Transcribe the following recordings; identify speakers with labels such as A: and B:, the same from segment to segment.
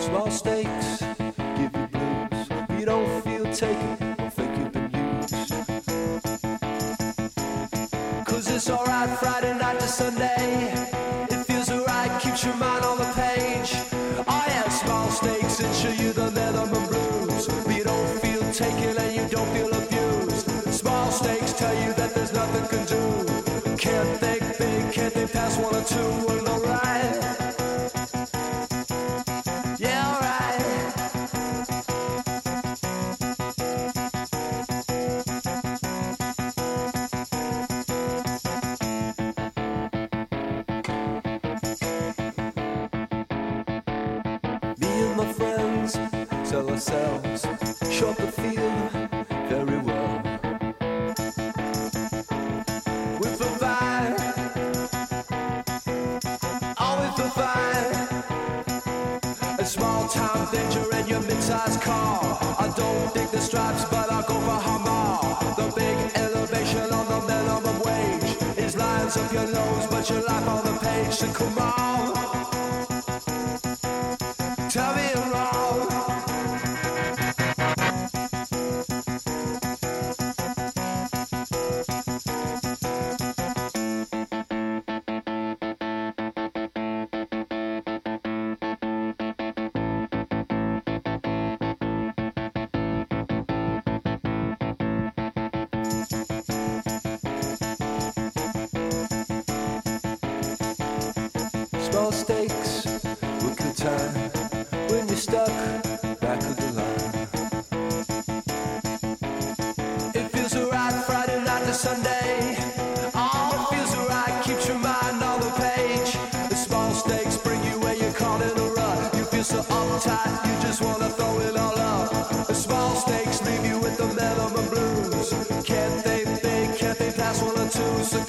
A: Small stakes give you blues. If you don't feel taken, or think you've been used. Cause it's alright Friday night to Sunday. It feels alright, keeps your mind on the page. I have small stakes and show you the minimum blues. But you don't feel taken and you don't feel abused. Small stakes tell you that there's nothing can do. Can't think big, can't think past one or two. Stripes, but I'll go for Hamar. The big elevation on the minimum wage is lines up your nose, but your life on the page. So come on. Small stakes, what good time when you're stuck back of the line. It feels alright Friday night to Sunday. Oh, feels alright, keeps your mind on the page. The small stakes bring you where you're caught in a rut. You feel so uptight, you just wanna throw it all up. The small stakes leave you with the minimum blues. Can't they think, can't they pass one or two? So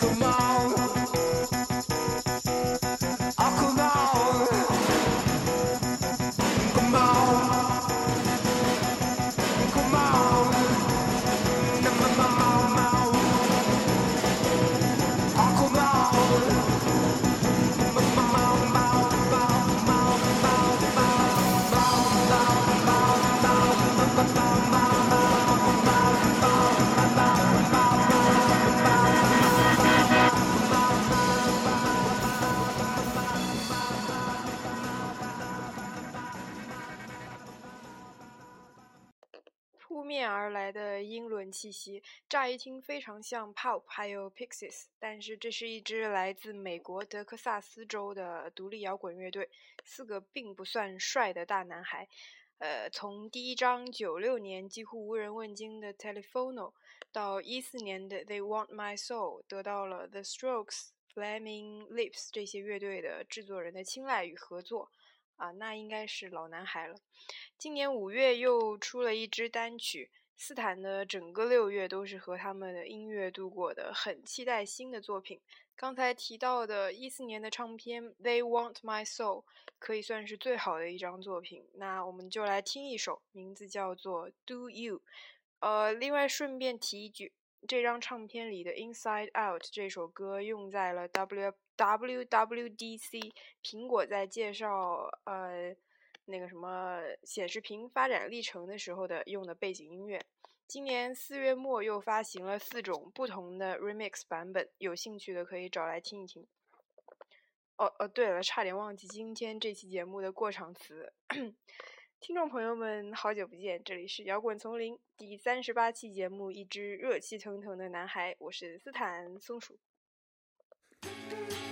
B: 面而来的英伦气息，乍一听非常像 pop，还有 Pixies，但是这是一支来自美国德克萨斯州的独立摇滚乐队，四个并不算帅的大男孩。呃，从第一张九六年几乎无人问津的 Telephono，到一四年的 They Want My Soul，得到了 The Strokes、Flaming Lips 这些乐队的制作人的青睐与合作。啊，那应该是老男孩了。今年五月又出了一支单曲，斯坦的整个六月都是和他们的音乐度过的，很期待新的作品。刚才提到的一四年的唱片《They Want My Soul》可以算是最好的一张作品，那我们就来听一首，名字叫做《Do You》。呃，另外顺便提一句，这张唱片里的《Inside Out》这首歌用在了 W WWDC，苹果在介绍呃那个什么显示屏发展历程的时候的用的背景音乐。今年四月末又发行了四种不同的 remix 版本，有兴趣的可以找来听一听。哦哦，对了，差点忘记今天这期节目的过场词。听众朋友们，好久不见，这里是摇滚丛林第三十八期节目，一只热气腾腾的男孩，我是斯坦松鼠。
C: Thank you.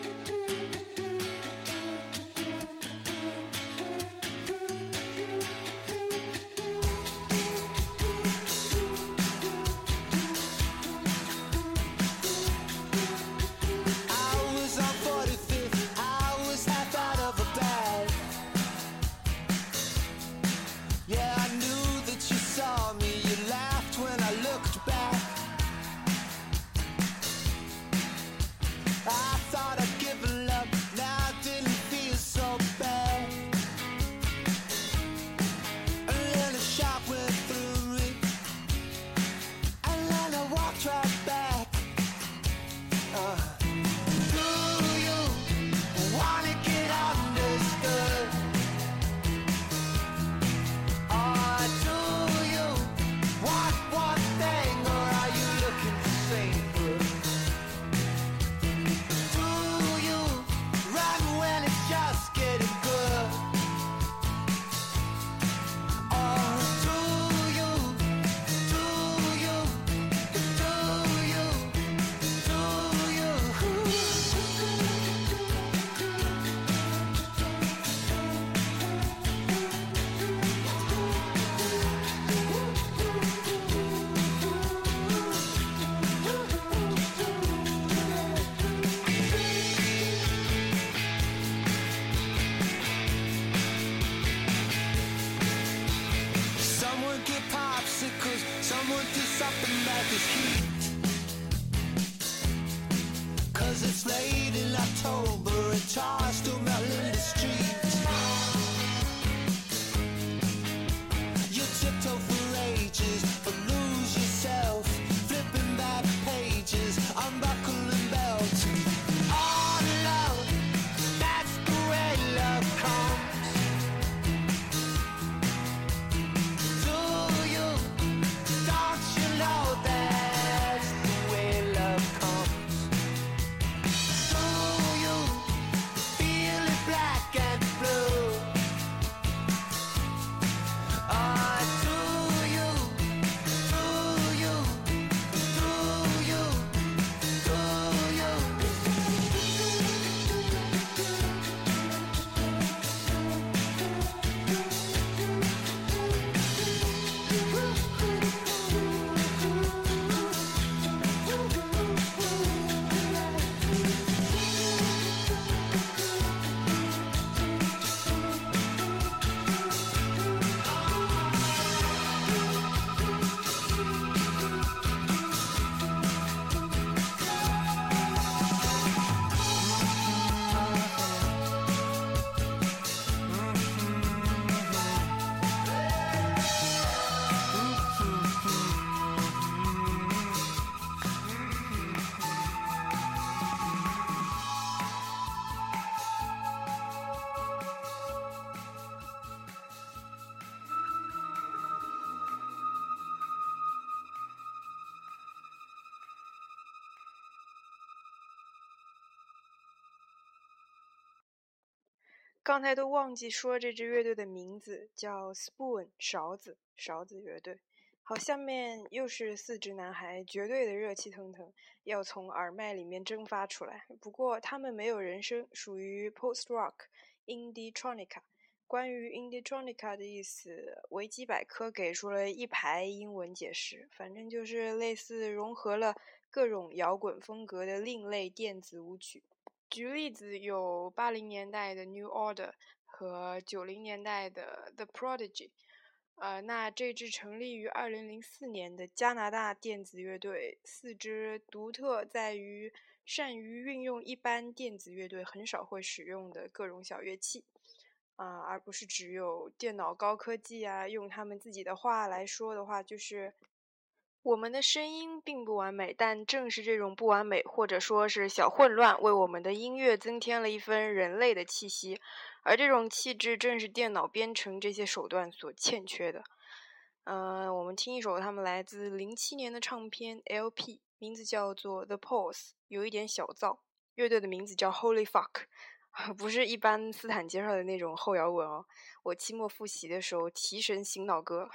B: 刚才都忘记说这支乐队的名字，叫 Spoon 勺子勺子乐队。好，下面又是四只男孩，绝对的热气腾腾，要从耳麦里面蒸发出来。不过他们没有人声，属于 Post Rock Indietronica。关于 Indietronica 的意思，维基百科给出了一排英文解释，反正就是类似融合了各种摇滚风格的另类电子舞曲。举例子有八零年代的 New Order 和九零年代的 The Prodigy。呃，那这支成立于二零零四年的加拿大电子乐队，四支独特在于善于运用一般电子乐队很少会使用的各种小乐器，啊、而不是只有电脑高科技啊。用他们自己的话来说的话，就是我们的声音并不完美，但正是这种不完美，或者说是小混乱，为我们的音乐增添了一分人类的气息。而这种气质正是电脑编程这些手段所欠缺的。嗯、我们听一首他们来自零七年的唱片 LP，名字叫做《The Pause》，有一点小噪。乐队的名字叫 Holy Fuck，不是一般斯坦介绍的那种后摇滚哦。我期末复习的时候提神醒脑歌。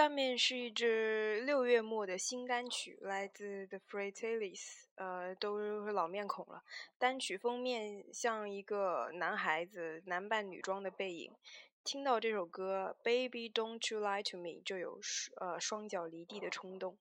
D: 下面是一支六月末的新单曲，来自 The Fratellis，呃，都是老面孔了。单曲封面像一个男孩子男扮女装的背影。听到这首歌《Baby Don't You Lie to Me》，就有呃双脚离地的冲动。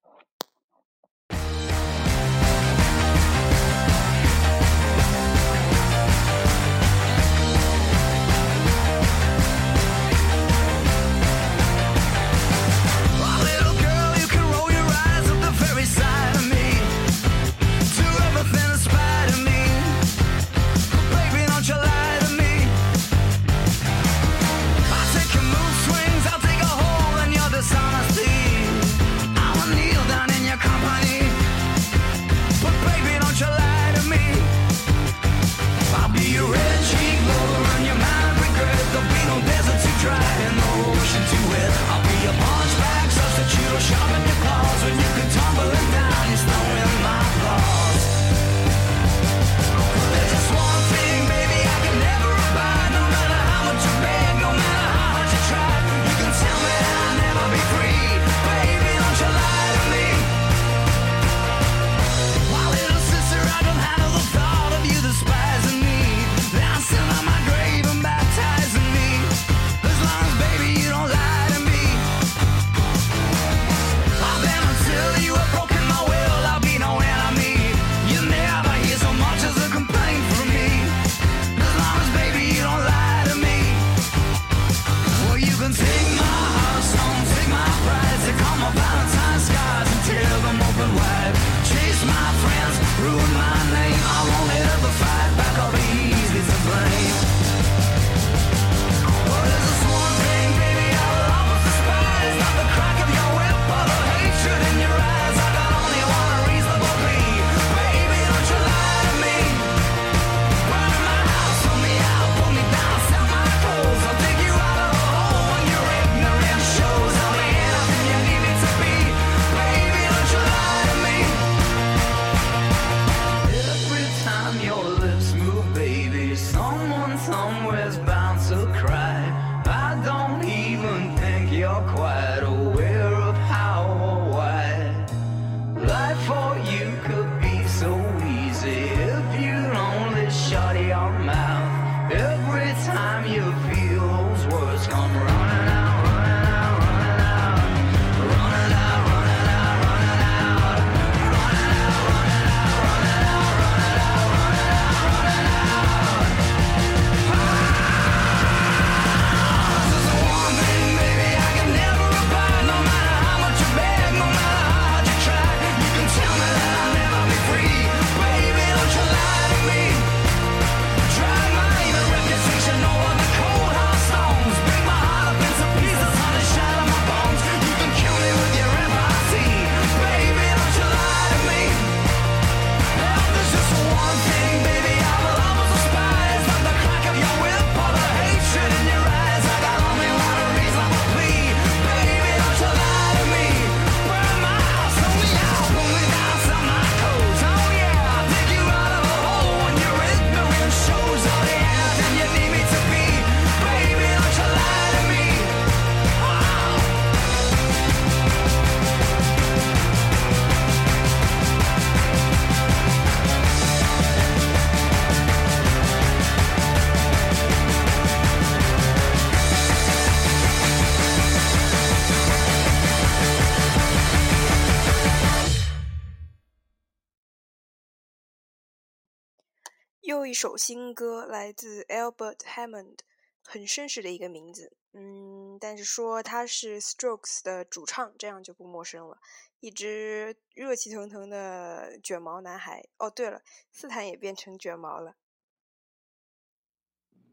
D: 一首新歌来自 Albert Hammond，很绅士的一个名字，嗯，但是说他是 Strokes 的主唱，这样就不陌生了。一只热气腾腾的卷毛男孩。哦，对了，斯坦也变成卷毛了。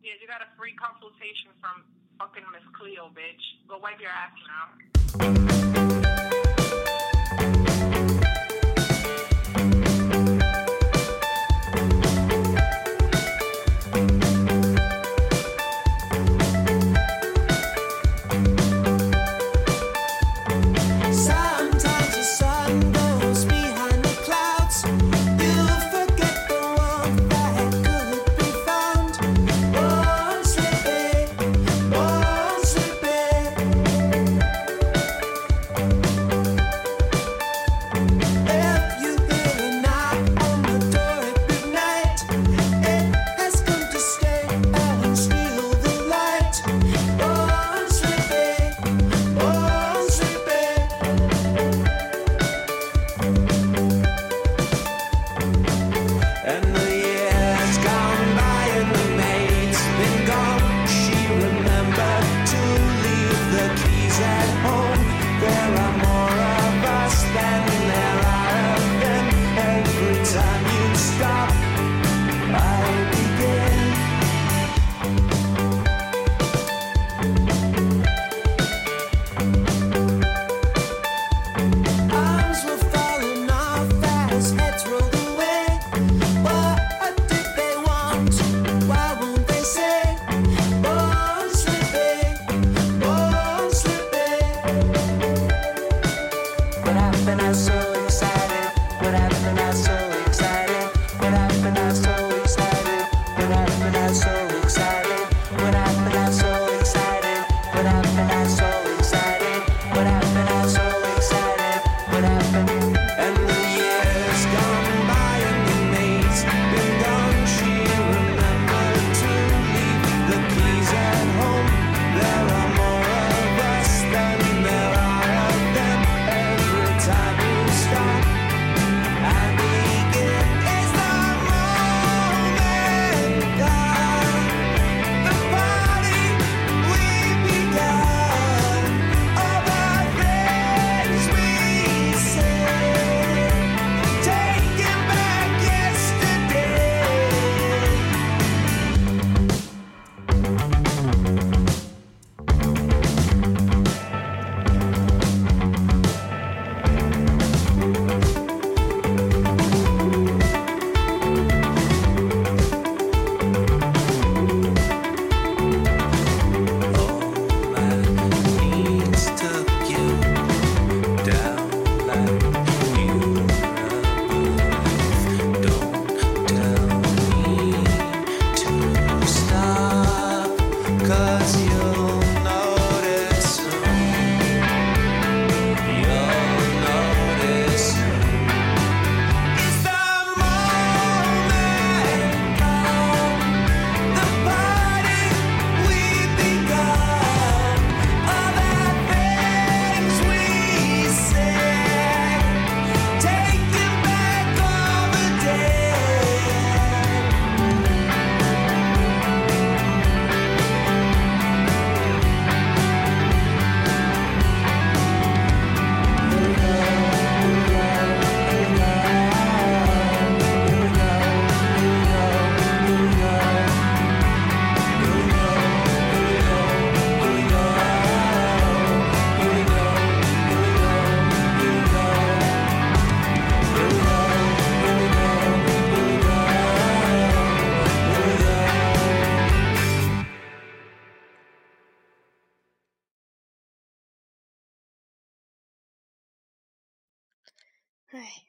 A: Yeah, you got a free consultation from fucking Miss Cleo, bitch. Go wipe your ass now.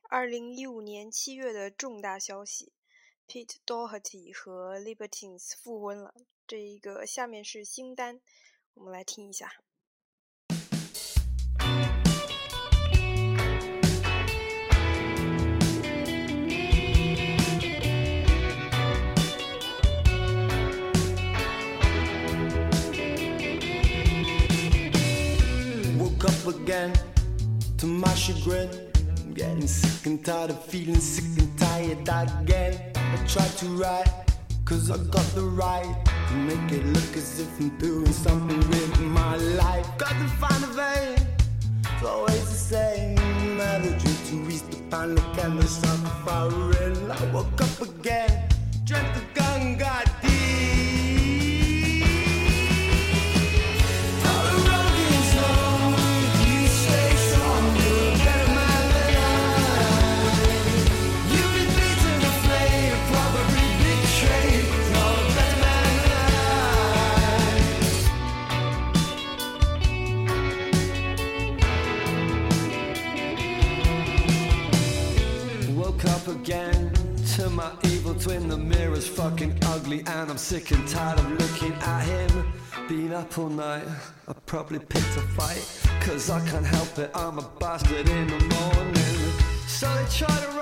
B: 二零一五年七月的重大消息，Pete Doherty 和 Libertines 复婚了。这一个下面是新单，我们来听一下。
A: Woke up again to my chagrin. Getting sick and tired of feeling sick and tired again. I tried to write, cause I got the right to make it look as if I'm doing something with my life. Got to find a vein, it's always the same. Melody to reach the canvas of the firing. I woke up again, drank the gun, got
E: sick and tired of looking at him. Been up all night, I probably picked a fight. Cause I can't help it, I'm a bastard in the morning. So they try to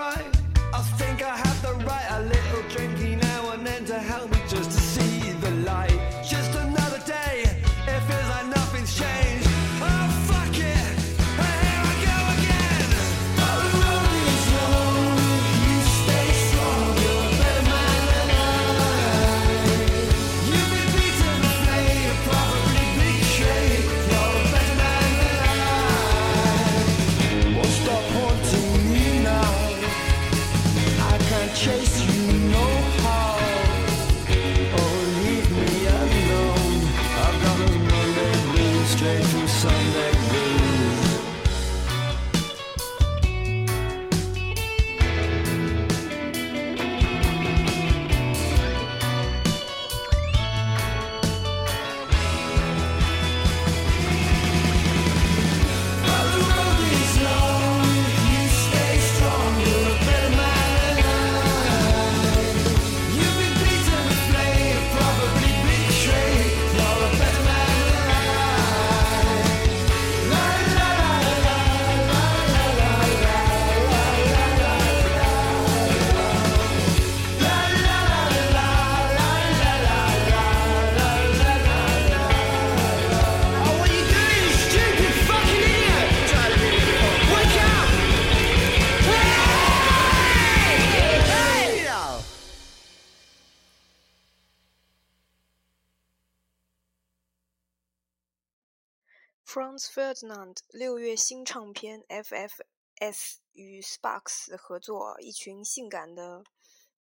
F: 六月新唱片 FFS 与 Sparks 合作，一群性感的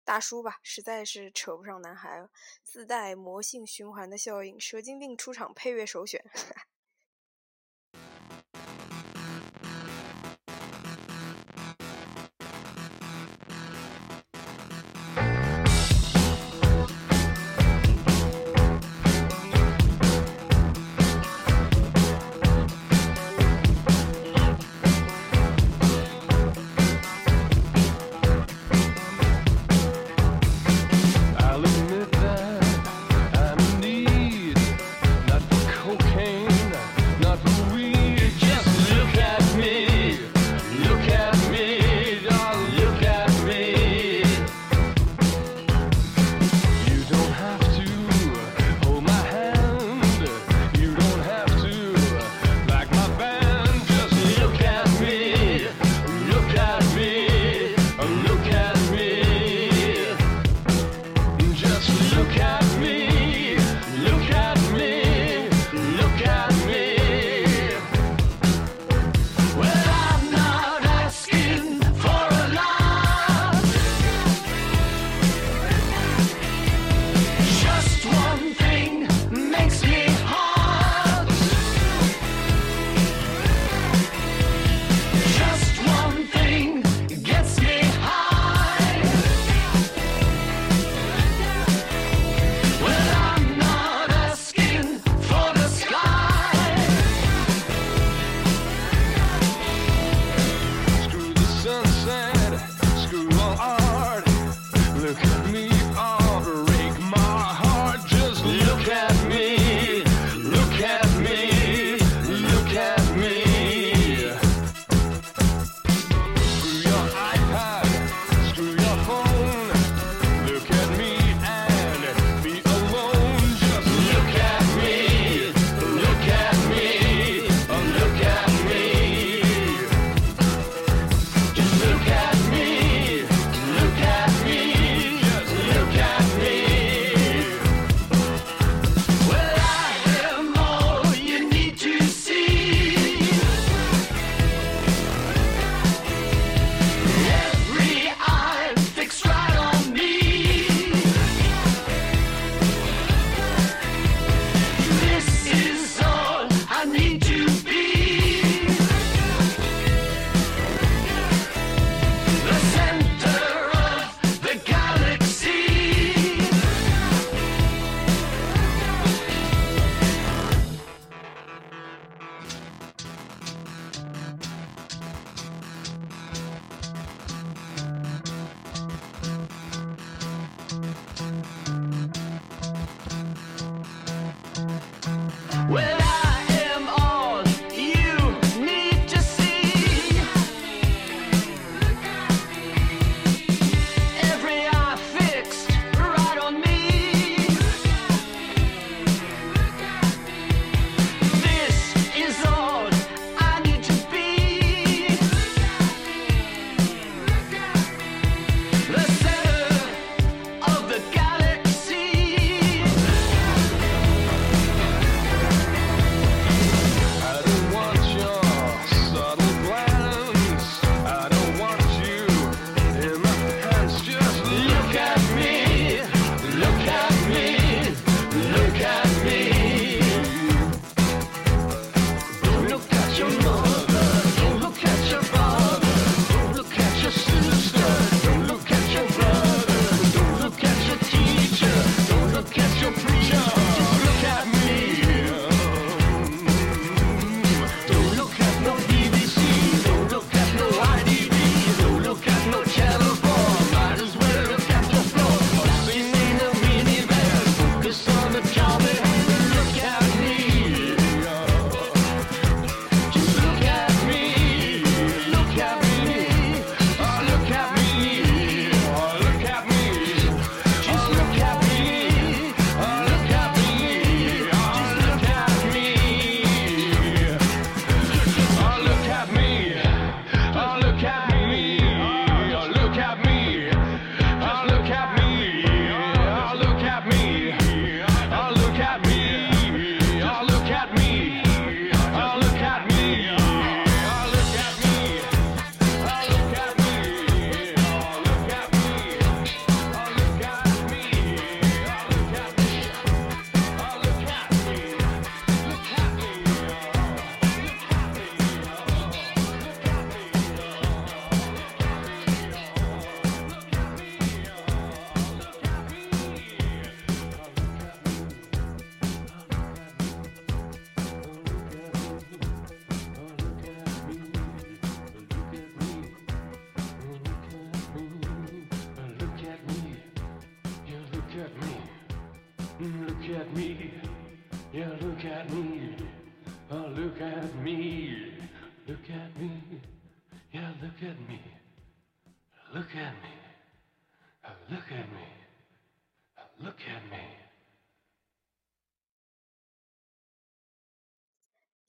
F: 大叔吧，实在是扯不上男孩。自带魔性循环的效应，蛇精病出场，配乐首选。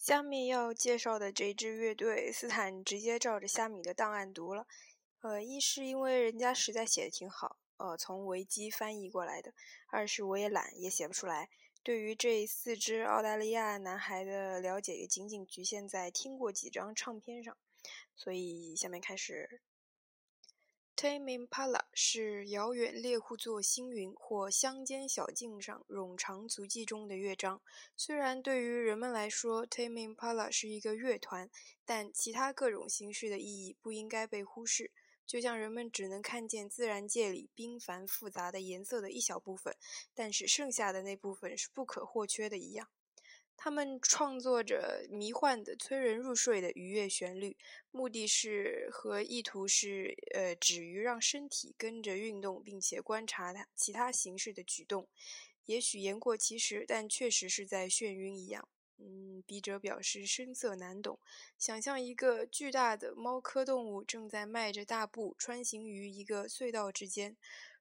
B: 下面要介绍的这支乐队，斯坦直接照着虾米的档案读了。呃，一是因为人家实在写的挺好，呃，从维基翻译过来的；二是我也懒，也写不出来。对于这四支澳大利亚男孩的了解，也仅仅局限在听过几张唱片上。所以下面开始。Tame Impala 是遥远猎户座星云或乡间小径上冗长足迹中的乐章。虽然对于人们来说，Tame Impala 是一个乐团，但其他各种形式的意义不应该被忽视。就像人们只能看见自然界里缤繁复杂的颜色的一小部分，但是剩下的那部分是不可或缺的一样。他们创作着迷幻的、催人入睡的愉悦旋律，目的是和意图是，呃，止于让身体跟着运动，并且观察它其他形式的举动。也许言过其实，但确实是在眩晕一样。嗯，笔者表示深色难懂。想象一个巨大的猫科动物正在迈着大步穿行于一个隧道之间。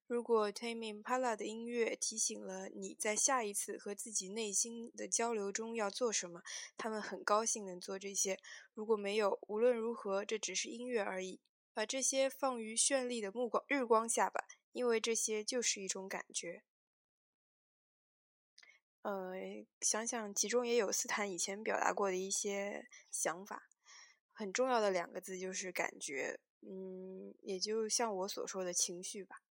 B: 如果 Tame Impala 的音乐提醒了你在下一次和自己内心的交流中要做什么，他们很高兴能做这些。如果没有，无论如何，这只是音乐而已。把这些放于绚丽的目光日光下吧，因为这些就是一种感觉。呃，想想其中也有斯坦以前表达过的一些想法，很重要的两个字就是感觉。嗯，也就像我所说的情绪吧。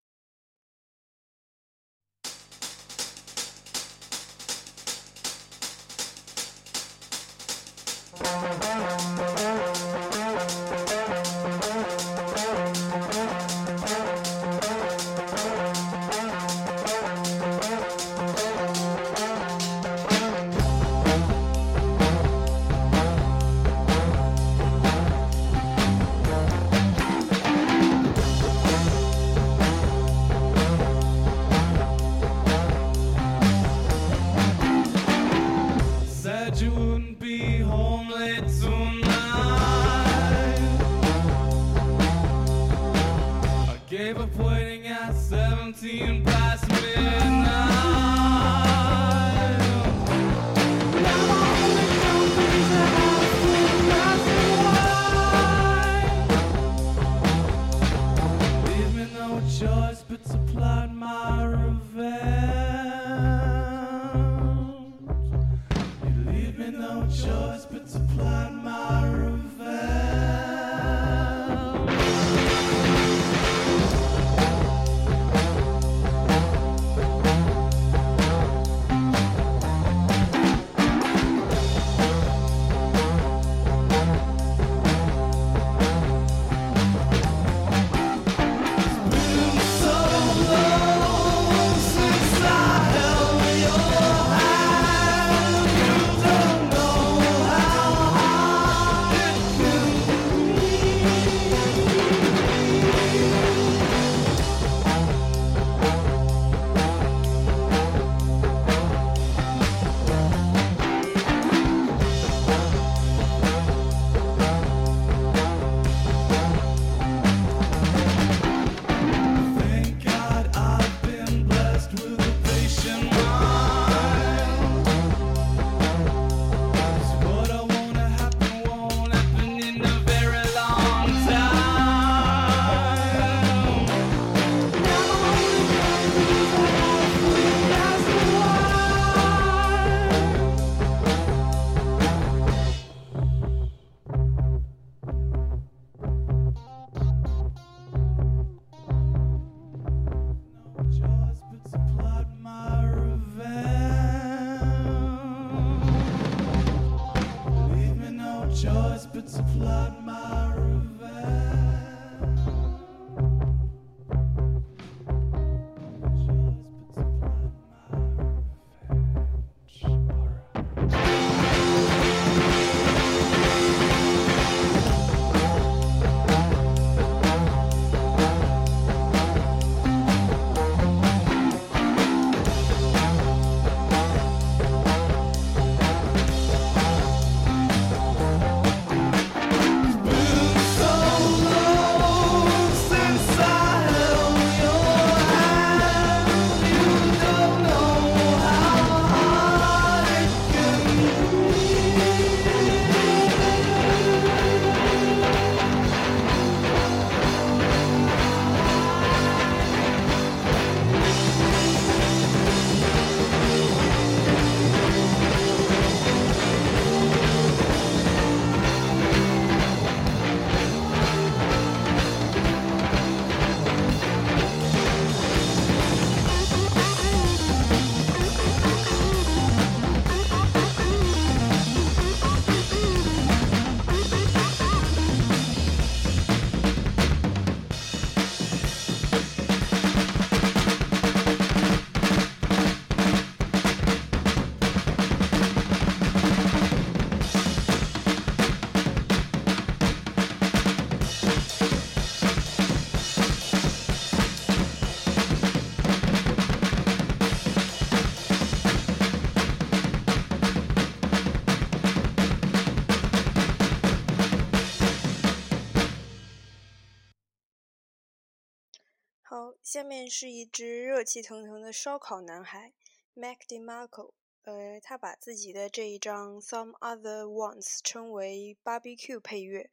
A: 下面是一只热气腾腾的烧烤男孩 Mac DeMarco。呃，他把自己的这一张《Some Other Ones》称为 Barbecue 配乐。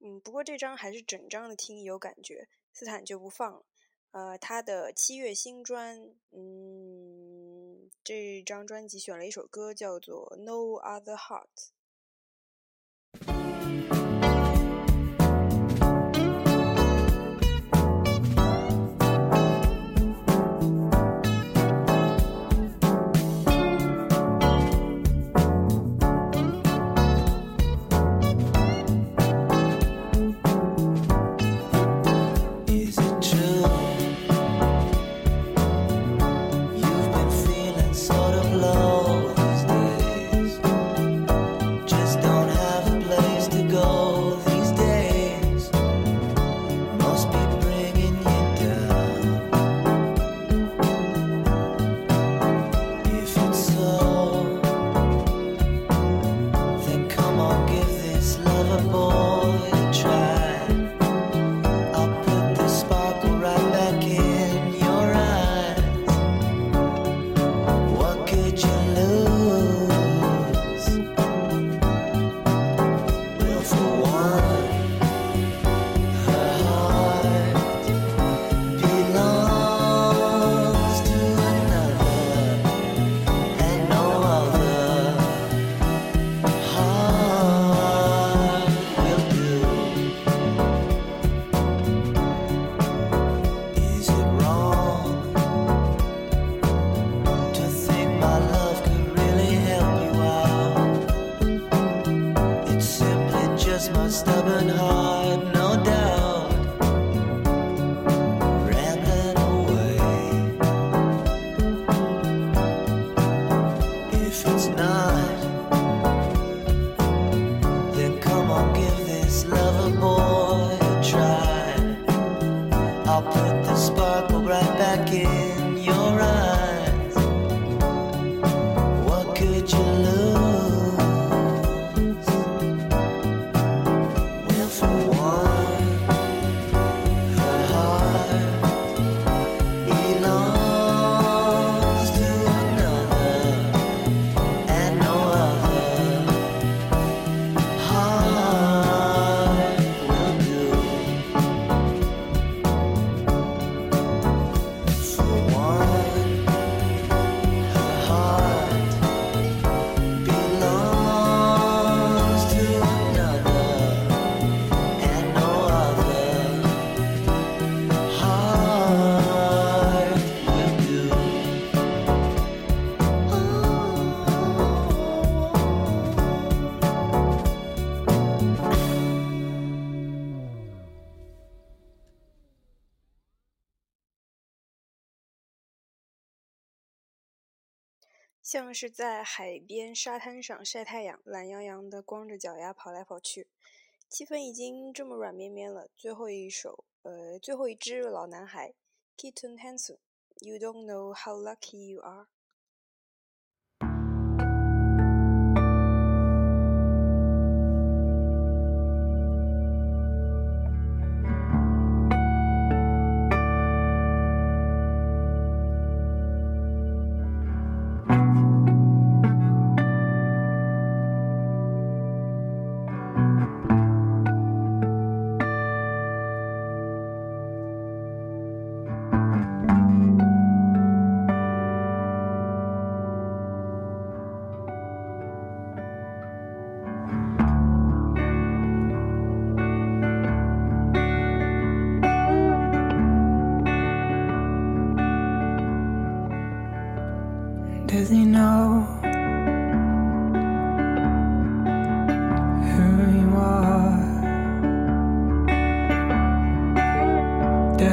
A: 嗯，不过这张还是整张的听有感觉，斯坦就不放了。呃，他的七月新专，嗯，这张专辑选了一首歌叫做《No Other Heart》。像是在海边沙滩上晒太阳，懒洋洋的光着脚丫跑来跑去，气氛已经这么软绵绵了。最后一首，呃，最后一只老男孩，Kiton Hanson，You don't know how lucky you are。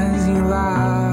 G: as you lie.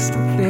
G: just a thing.